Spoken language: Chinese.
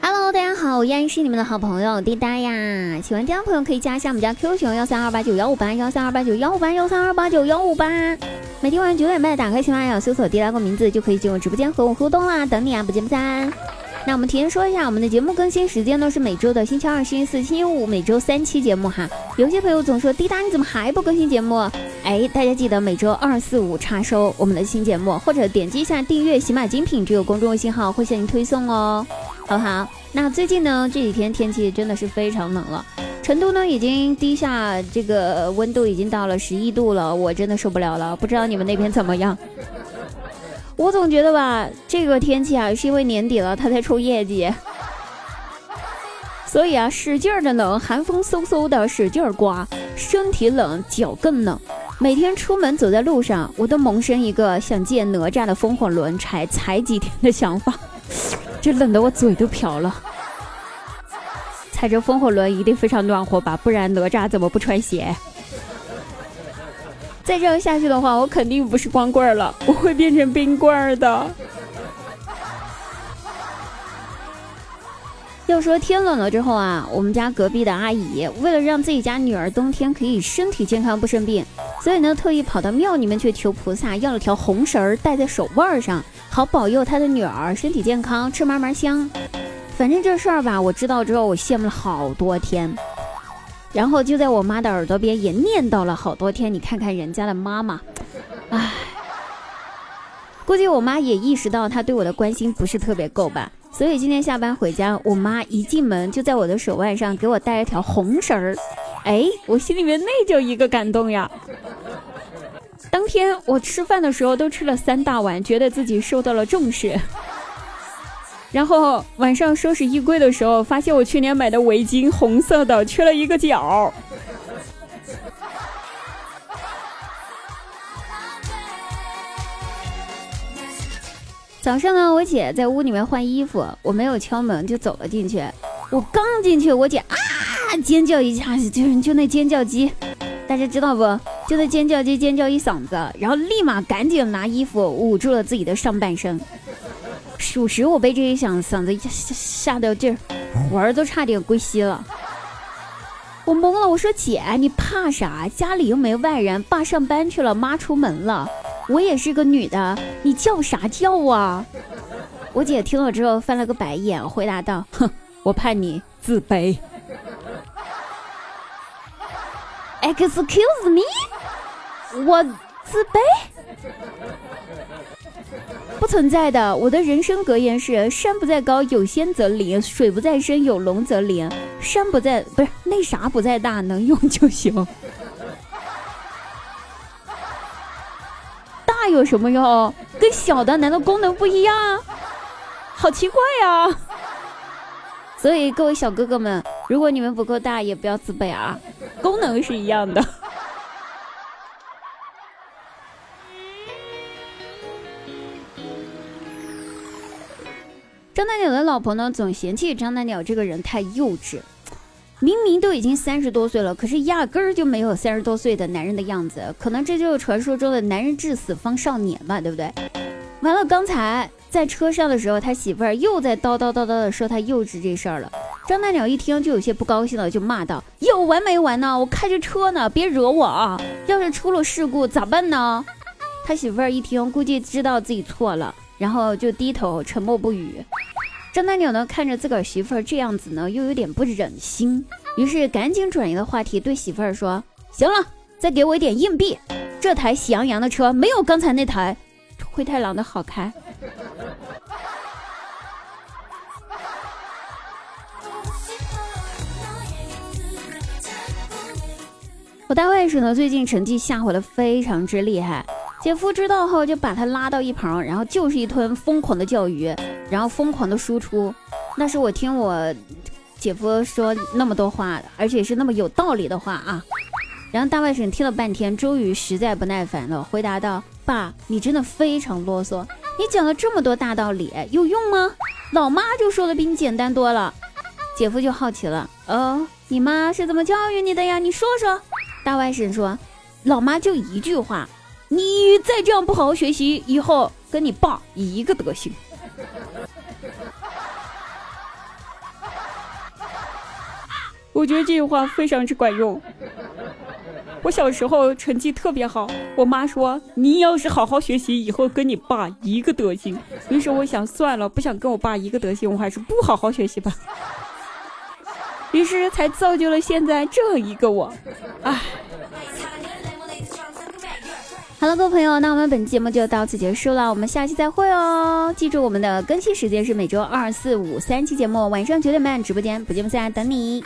Hello，大家好，我依然是你们的好朋友滴答呀。喜欢滴答朋友可以加一下我们家 Q 群幺三二八九幺五八幺三二八九幺五八幺三二八九幺五八。每天晚上九点半打开喜马拉雅搜索滴答个名字就可以进入直播间和我互动啦，等你啊，不见不散。那我们提前说一下，我们的节目更新时间呢是每周的星期二、星期四、星期五，每周三期节目哈。有些朋友总说滴答你怎么还不更新节目？哎，大家记得每周二、四、五插收我们的新节目，或者点击一下订阅喜马精品这个公众微信号，会向您推送哦，好不好？那最近呢这几天天气真的是非常冷了，成都呢已经低下，这个温度已经到了十一度了，我真的受不了了，不知道你们那边怎么样？我总觉得吧，这个天气啊，是因为年底了，他在冲业绩，所以啊，使劲儿的冷，寒风嗖嗖的使劲儿刮，身体冷，脚更冷。每天出门走在路上，我都萌生一个想借哪吒的风火轮踩踩几天的想法，这冷得我嘴都瓢了。踩着风火轮一定非常暖和吧，不然哪吒怎么不穿鞋？再这样下去的话，我肯定不是光棍了，我会变成冰棍的。要说天冷了之后啊，我们家隔壁的阿姨为了让自己家女儿冬天可以身体健康不生病，所以呢特意跑到庙里面去求菩萨，要了条红绳儿戴在手腕上，好保佑他的女儿身体健康，吃嘛嘛香。反正这事儿吧，我知道之后我羡慕了好多天。然后就在我妈的耳朵边也念叨了好多天，你看看人家的妈妈，唉，估计我妈也意识到她对我的关心不是特别够吧，所以今天下班回家，我妈一进门就在我的手腕上给我戴了条红绳儿，哎，我心里面那叫一个感动呀！当天我吃饭的时候都吃了三大碗，觉得自己受到了重视。然后晚上收拾衣柜的时候，发现我去年买的围巾红色的缺了一个角。早上呢，我姐在屋里面换衣服，我没有敲门就走了进去。我刚进去，我姐啊尖叫一下，就是就那尖叫机，大家知道不？就在尖叫机尖叫一嗓子，然后立马赶紧拿衣服捂住了自己的上半身。属实，我被这一响嗓子吓吓得劲儿，魂儿都差点归西了。我懵了，我说姐，你怕啥？家里又没外人，爸上班去了，妈出门了，我也是个女的，你叫啥叫啊？我姐听了之后翻了个白眼，回答道：“ 哼，我怕你自卑。”Excuse me，我自卑？不存在的，我的人生格言是：山不在高，有仙则灵；水不在深，有龙则灵。山不在，不是那啥不在大，能用就行。大有什么用？跟小的难道功能不一样？好奇怪呀！所以各位小哥哥们，如果你们不够大，也不要自卑啊，功能是一样的。张大鸟的老婆呢，总嫌弃张大鸟这个人太幼稚，明明都已经三十多岁了，可是压根儿就没有三十多岁的男人的样子。可能这就是传说中的男人至死方少年吧，对不对？完了，刚才在车上的时候，他媳妇儿又在叨叨叨叨的说他幼稚这事儿了。张大鸟一听就有些不高兴了，就骂道：“有完没完呢？我开着车呢，别惹我啊！要是出了事故咋办呢？”他媳妇儿一听，估计知道自己错了，然后就低头沉默不语。张大鸟呢，看着自个儿媳妇儿这样子呢，又有点不忍心，于是赶紧转移了话题，对媳妇儿说：“行了，再给我一点硬币。这台喜羊羊的车没有刚才那台灰太狼的好开。”我大外甥呢，最近成绩下滑的非常之厉害。姐夫知道后，就把他拉到一旁，然后就是一顿疯狂的教育，然后疯狂的输出。那是我听我姐夫说那么多话，而且是那么有道理的话啊。然后大外甥听了半天，终于实在不耐烦了，回答道：“爸，你真的非常啰嗦，你讲了这么多大道理，有用吗？老妈就说的比你简单多了。”姐夫就好奇了：“哦，你妈是怎么教育你的呀？你说说。”大外甥说：“老妈就一句话。”你再这样不好好学习以后跟你爸一个德行。我觉得这句话非常之管用。我小时候成绩特别好我妈说你要是好好学习以后跟你爸一个德行。于是我想算了不想跟我爸一个德行我还是不好好学习吧。于是才造就了现在这一个我。唉。好了，各位朋友，那我们本期节目就到此结束了，我们下期再会哦！记住我们的更新时间是每周二、四、五三期节目，晚上九点半直播间不见不散，等你。